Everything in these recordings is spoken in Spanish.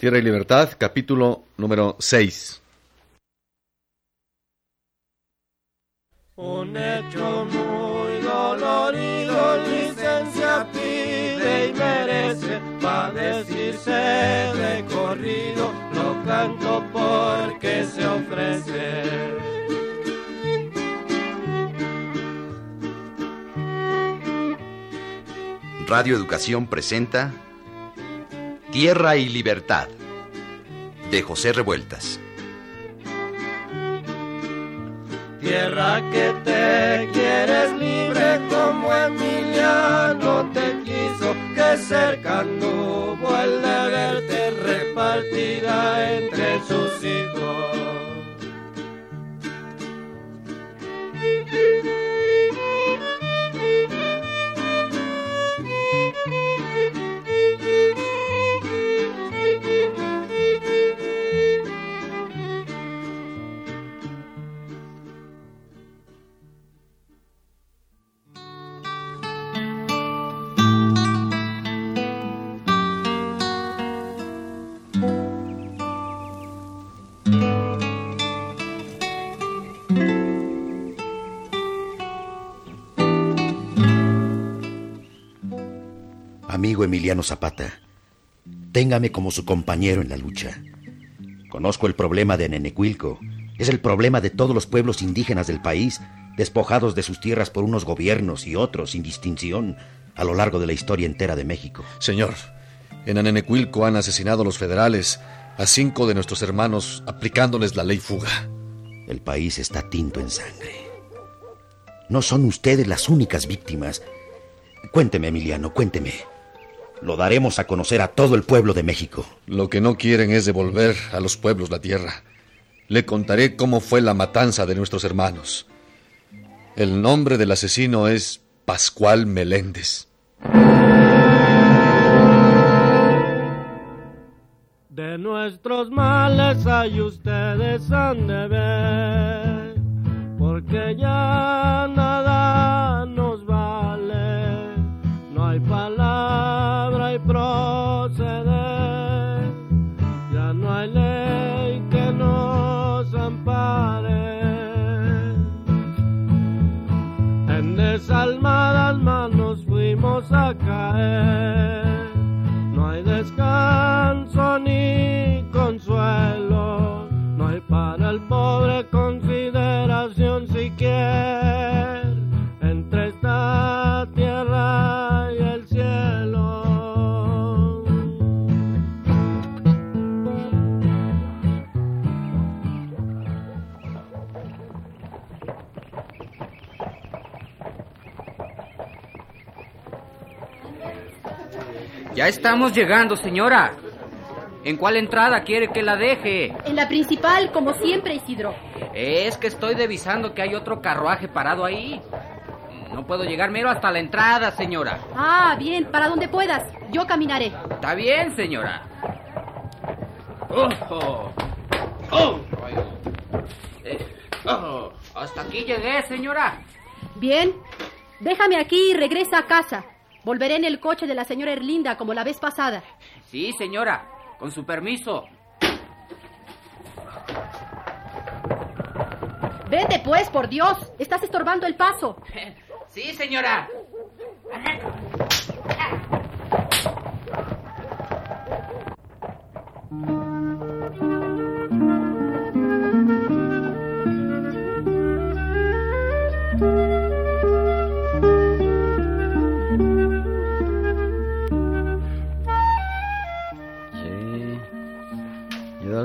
Tierra y Libertad, capítulo número 6. Un hecho muy dolorido, licencia pide y merece, va decirse de corrido, lo canto porque se ofrece. Radio Educación presenta Tierra y Libertad de José Revueltas. Tierra que te quieres libre como Emiliano te quiso, que cerca hubo el de verte repartida entre sus hijos. Amigo Emiliano Zapata, téngame como su compañero en la lucha. Conozco el problema de Nenecuilco. Es el problema de todos los pueblos indígenas del país, despojados de sus tierras por unos gobiernos y otros sin distinción a lo largo de la historia entera de México. Señor, en Anenecuilco han asesinado los federales a cinco de nuestros hermanos aplicándoles la ley fuga. El país está tinto en sangre. No son ustedes las únicas víctimas. Cuénteme, Emiliano, cuénteme. Lo daremos a conocer a todo el pueblo de México. Lo que no quieren es devolver a los pueblos la tierra. Le contaré cómo fue la matanza de nuestros hermanos. El nombre del asesino es Pascual Meléndez. De nuestros males hay ustedes han de ver, porque ya nada estamos llegando, señora. ¿En cuál entrada quiere que la deje? En la principal, como siempre, Isidro. Es que estoy devisando que hay otro carruaje parado ahí. No puedo llegar mero hasta la entrada, señora. Ah, bien, para donde puedas. Yo caminaré. Está bien, señora. Oh, oh. Oh. Eh, oh. Hasta aquí llegué, señora. Bien, déjame aquí y regresa a casa. Volveré en el coche de la señora Erlinda como la vez pasada. Sí, señora. Con su permiso. Vete pues, por Dios. Estás estorbando el paso. Sí, señora.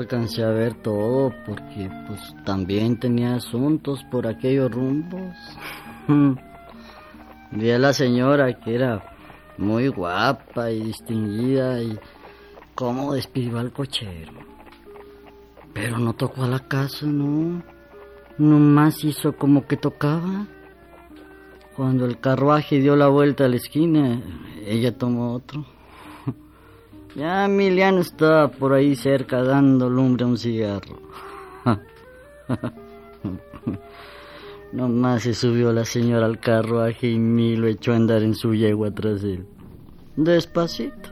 Alcancé a ver todo porque pues también tenía asuntos por aquellos rumbos. Vi a la señora que era muy guapa y distinguida y cómo despidió al cochero. Pero no tocó a la casa, no. Nomás hizo como que tocaba. Cuando el carruaje dio la vuelta a la esquina, ella tomó otro. Ya Emiliano estaba por ahí cerca dando lumbre a un cigarro. Nomás se subió la señora al carruaje y ni lo echó a andar en su yegua tras él. Despacito,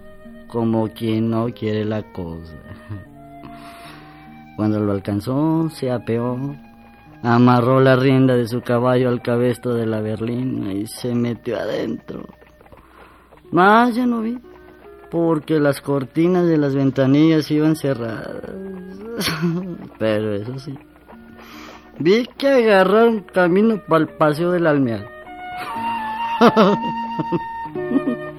como quien no quiere la cosa. Cuando lo alcanzó, se apeó, amarró la rienda de su caballo al cabestro de la berlina y se metió adentro. Más ya no vi, porque las cortinas de las ventanillas iban cerradas. Pero eso sí, vi que agarraron camino para el paseo del almeal.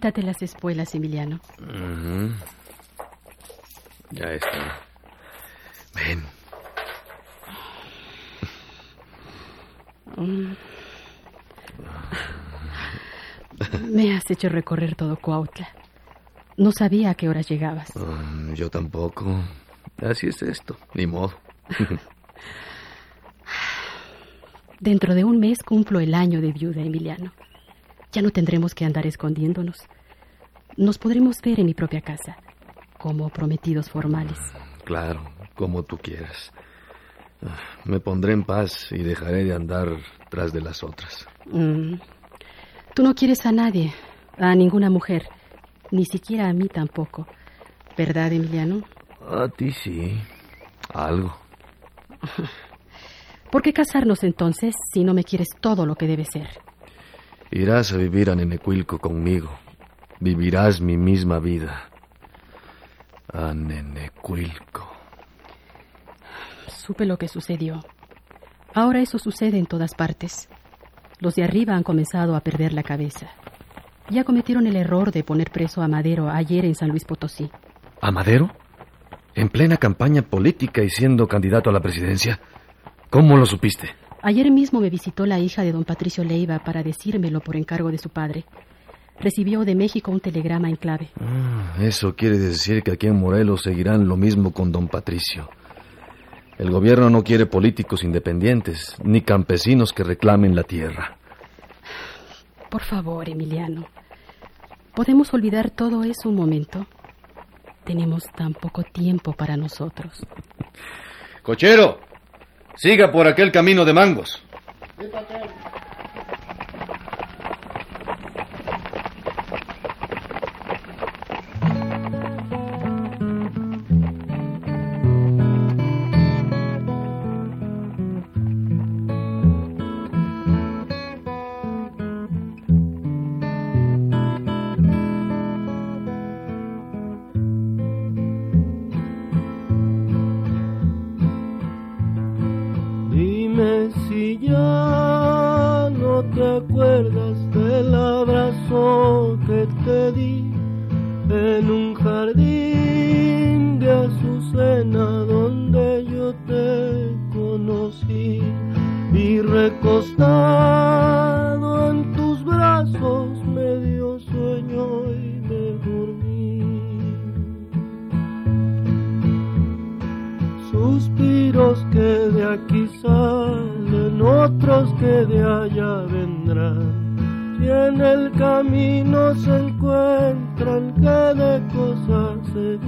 Quítate las espuelas, Emiliano. Ya está. Ven. Me has hecho recorrer todo Cuautla. No sabía a qué horas llegabas. Mm, yo tampoco. Así es esto. Ni modo. Dentro de un mes cumplo el año de viuda, Emiliano. Ya no tendremos que andar escondiéndonos. Nos podremos ver en mi propia casa, como prometidos formales. Claro, como tú quieras. Ah, Me pondré en paz y dejaré de andar tras de las otras. Mm. Tú no quieres a nadie, a ninguna mujer, ni siquiera a mí tampoco. ¿Verdad, Emiliano? A ti sí. Algo. ¿Por qué casarnos entonces si no me quieres todo lo que debe ser? Irás a vivir a Nenecuilco conmigo. Vivirás mi misma vida. A Nenecuilco. Supe lo que sucedió. Ahora eso sucede en todas partes. Los de arriba han comenzado a perder la cabeza. Ya cometieron el error de poner preso a Madero ayer en San Luis Potosí. ¿A Madero? ¿En plena campaña política y siendo candidato a la presidencia? ¿Cómo lo supiste? Ayer mismo me visitó la hija de don Patricio Leiva para decírmelo por encargo de su padre. Recibió de México un telegrama en clave. Ah, Eso quiere decir que aquí en Morelos seguirán lo mismo con don Patricio. El gobierno no quiere políticos independientes, ni campesinos que reclamen la tierra. Por favor, Emiliano. ¿Podemos olvidar todo eso un momento? Tenemos tan poco tiempo para nosotros. Cochero, siga por aquel camino de mangos. Recostado en tus brazos me dio sueño y me dormí. Suspiros que de aquí salen, otros que de allá vendrán. Si en el camino se encuentran, que de cosas se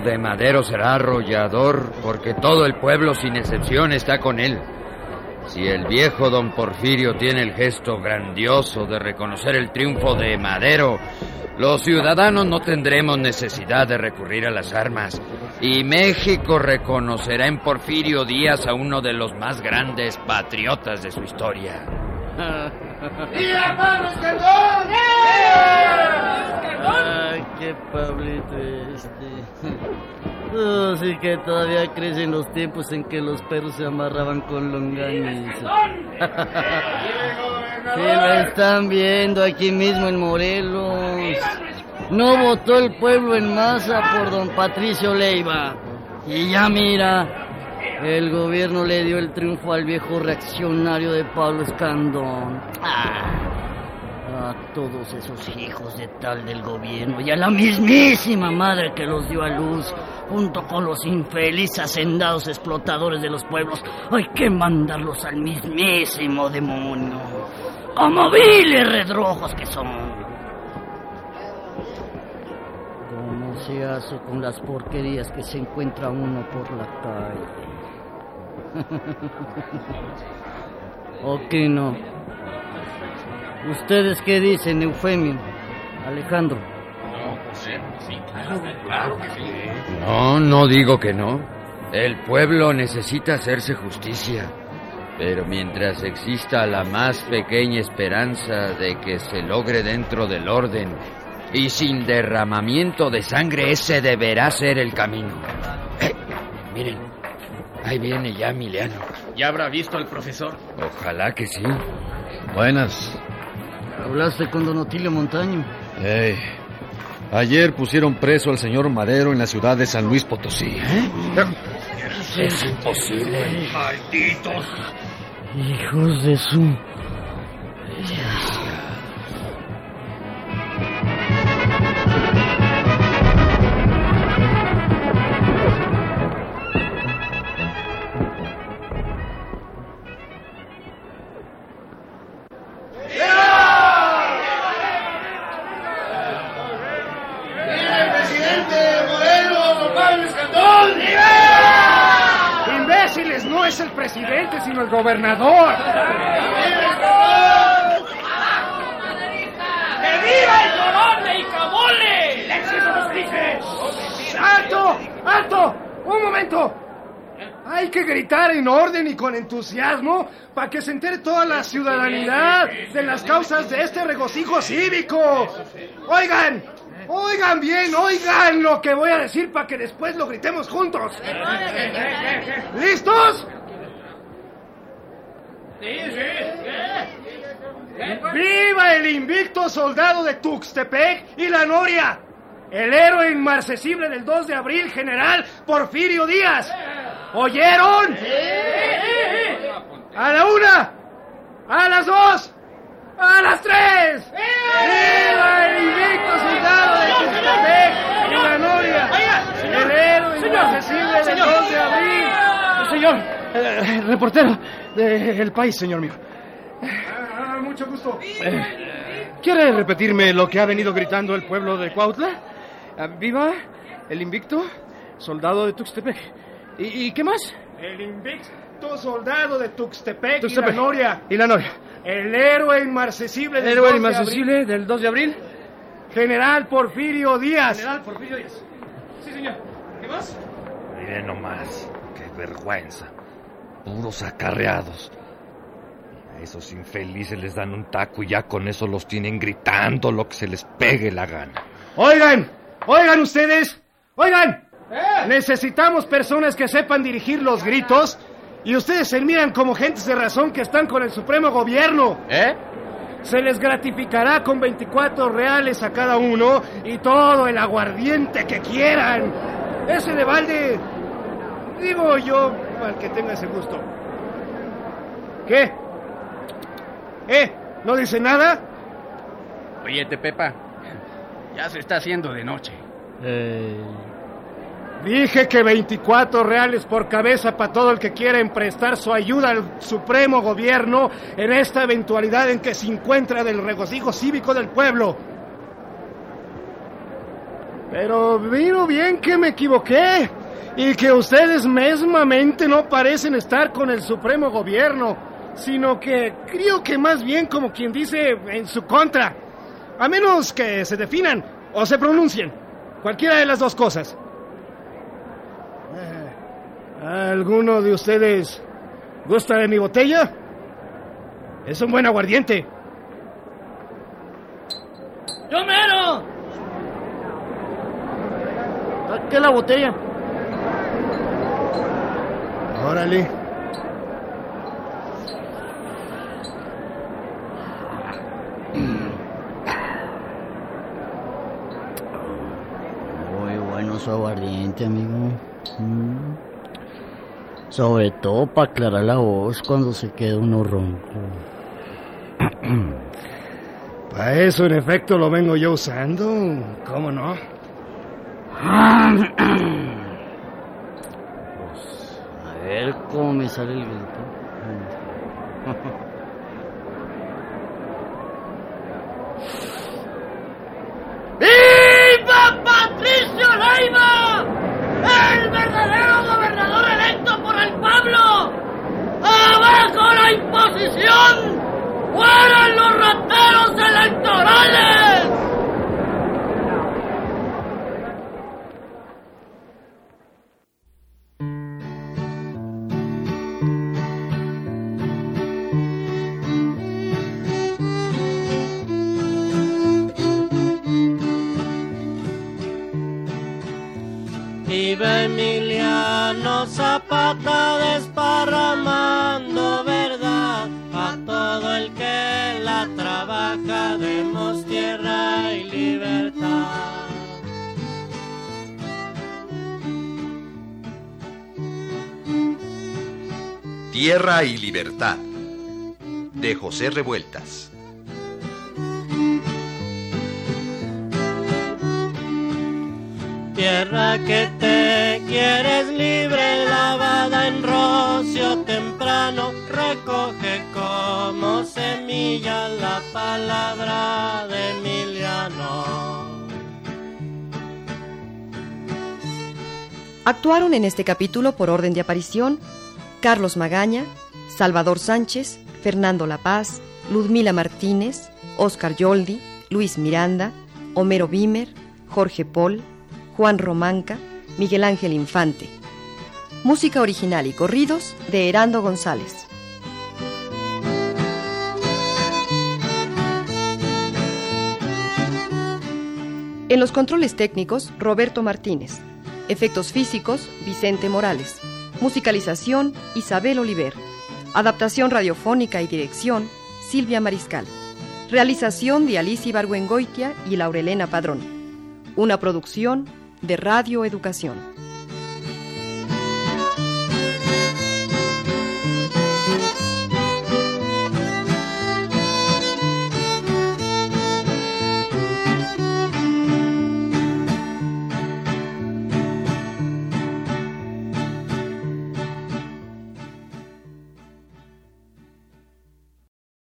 de Madero será arrollador porque todo el pueblo sin excepción está con él. Si el viejo don Porfirio tiene el gesto grandioso de reconocer el triunfo de Madero, los ciudadanos no tendremos necesidad de recurrir a las armas y México reconocerá en Porfirio Díaz a uno de los más grandes patriotas de su historia. ¡Viva Pablo Escandón! Ay, qué Pablito este. Oh, sí que todavía crecen los tiempos en que los perros se amarraban con longaniza. Sí, lo están viendo aquí mismo en Morelos. No votó el pueblo en masa por don Patricio Leiva. Y ya mira, el gobierno le dio el triunfo al viejo reaccionario de Pablo Escandón. Ah, a todos esos hijos de tal del gobierno y a la mismísima madre que los dio a luz, junto con los infelices hacendados explotadores de los pueblos, hay que mandarlos al mismísimo demonio, como viles redrojos que son. ¿Cómo se hace con las porquerías que se encuentra uno por la calle? ¿O qué no? ¿Ustedes qué dicen, Eufemio? Alejandro. No, no digo que no. El pueblo necesita hacerse justicia. Pero mientras exista la más pequeña esperanza de que se logre dentro del orden y sin derramamiento de sangre, ese deberá ser el camino. Eh, miren, ahí viene ya Emiliano. ¿Ya habrá visto al profesor? Ojalá que sí. Buenas. ¿Hablaste con Don Otilio Montaño? Ey, ayer pusieron preso al señor Madero en la ciudad de San Luis Potosí. Es imposible. ¡Malditos! Hijos de su... No es el presidente, sino el gobernador. ¡Que viva el colón de Icabole! ¡Éxito los grifes! ¡Alto! ¡Alto! ¡Un momento! Hay que gritar en orden y con entusiasmo para que se entere toda la ciudadanía de las causas de este regocijo cívico. Oigan, oigan bien, oigan lo que voy a decir para que después lo gritemos juntos. ¿Listos? ¡Viva el invicto soldado de Tuxtepec y la Noria! El héroe inmarcesible del 2 de abril, general Porfirio Díaz. ¿Oyeron? A la una, a las dos, a las tres. ¡Viva el invicto soldado de Tuxtepec y la Noria! El héroe inmarcesible del 2 de abril. Señor, eh, reportero del país, señor mío. Ah, mucho gusto. Eh, ¿Quiere repetirme lo que ha venido gritando el pueblo de Cuautla? Ah, ¡Viva el invicto soldado de Tuxtepec! ¿Y, y qué más? El invicto soldado de Tuxtepec, y la Noria. Y la Noria. El héroe inmarcesible ¿El del héroe 2 de inmarcesible del 2 de abril? abril, General Porfirio Díaz. General Porfirio Díaz. Sí, señor. ¿Qué más? Miren nomás, qué vergüenza. Puros acarreados. A esos infelices les dan un taco y ya con eso los tienen gritando lo que se les pegue la gana. Oigan, oigan ustedes, oigan. Necesitamos personas que sepan dirigir los gritos y ustedes se miran como gentes de razón que están con el Supremo Gobierno. ¿Eh? Se les gratificará con 24 reales a cada uno y todo el aguardiente que quieran. Ese de balde, digo yo, al que tenga ese gusto. ¿Qué? ¿Eh? ¿No dice nada? Oye, Pepa, ya se está haciendo de noche. Dije que 24 reales por cabeza para todo el que quiera prestar su ayuda al Supremo Gobierno en esta eventualidad en que se encuentra del regocijo cívico del pueblo. Pero miro bien que me equivoqué y que ustedes mesmamente no parecen estar con el Supremo Gobierno, sino que creo que más bien como quien dice en su contra, a menos que se definan o se pronuncien, cualquiera de las dos cosas. ¿Alguno de ustedes gusta de mi botella? Es un buen aguardiente. ¡Yo mero! ¿Qué la botella? Órale. Muy bueno su aguardiente, amigo. Mm. Sobre todo para aclarar la voz cuando se queda uno ronco. Para eso, en efecto, lo vengo yo usando. ¿Cómo no? Cómo me sale el grito. ¡Viva Patricio Leiva! ¡El verdadero gobernador electo por el pueblo! ¡Abajo la imposición! Tierra y Libertad de José Revueltas. Tierra que te quieres libre, lavada en rocio temprano, recoge como semilla la palabra de Emiliano. Actuaron en este capítulo por orden de aparición Carlos Magaña, Salvador Sánchez, Fernando La Paz, Ludmila Martínez, Oscar Yoldi, Luis Miranda, Homero Bimer, Jorge Pol, Juan Romanca, Miguel Ángel Infante. Música original y corridos de Herando González. En los controles técnicos, Roberto Martínez. Efectos físicos, Vicente Morales. Musicalización, Isabel Oliver. Adaptación radiofónica y dirección, Silvia Mariscal. Realización de Alicia Ibargüengoitia y Laurelena Padrón. Una producción de Radio Educación.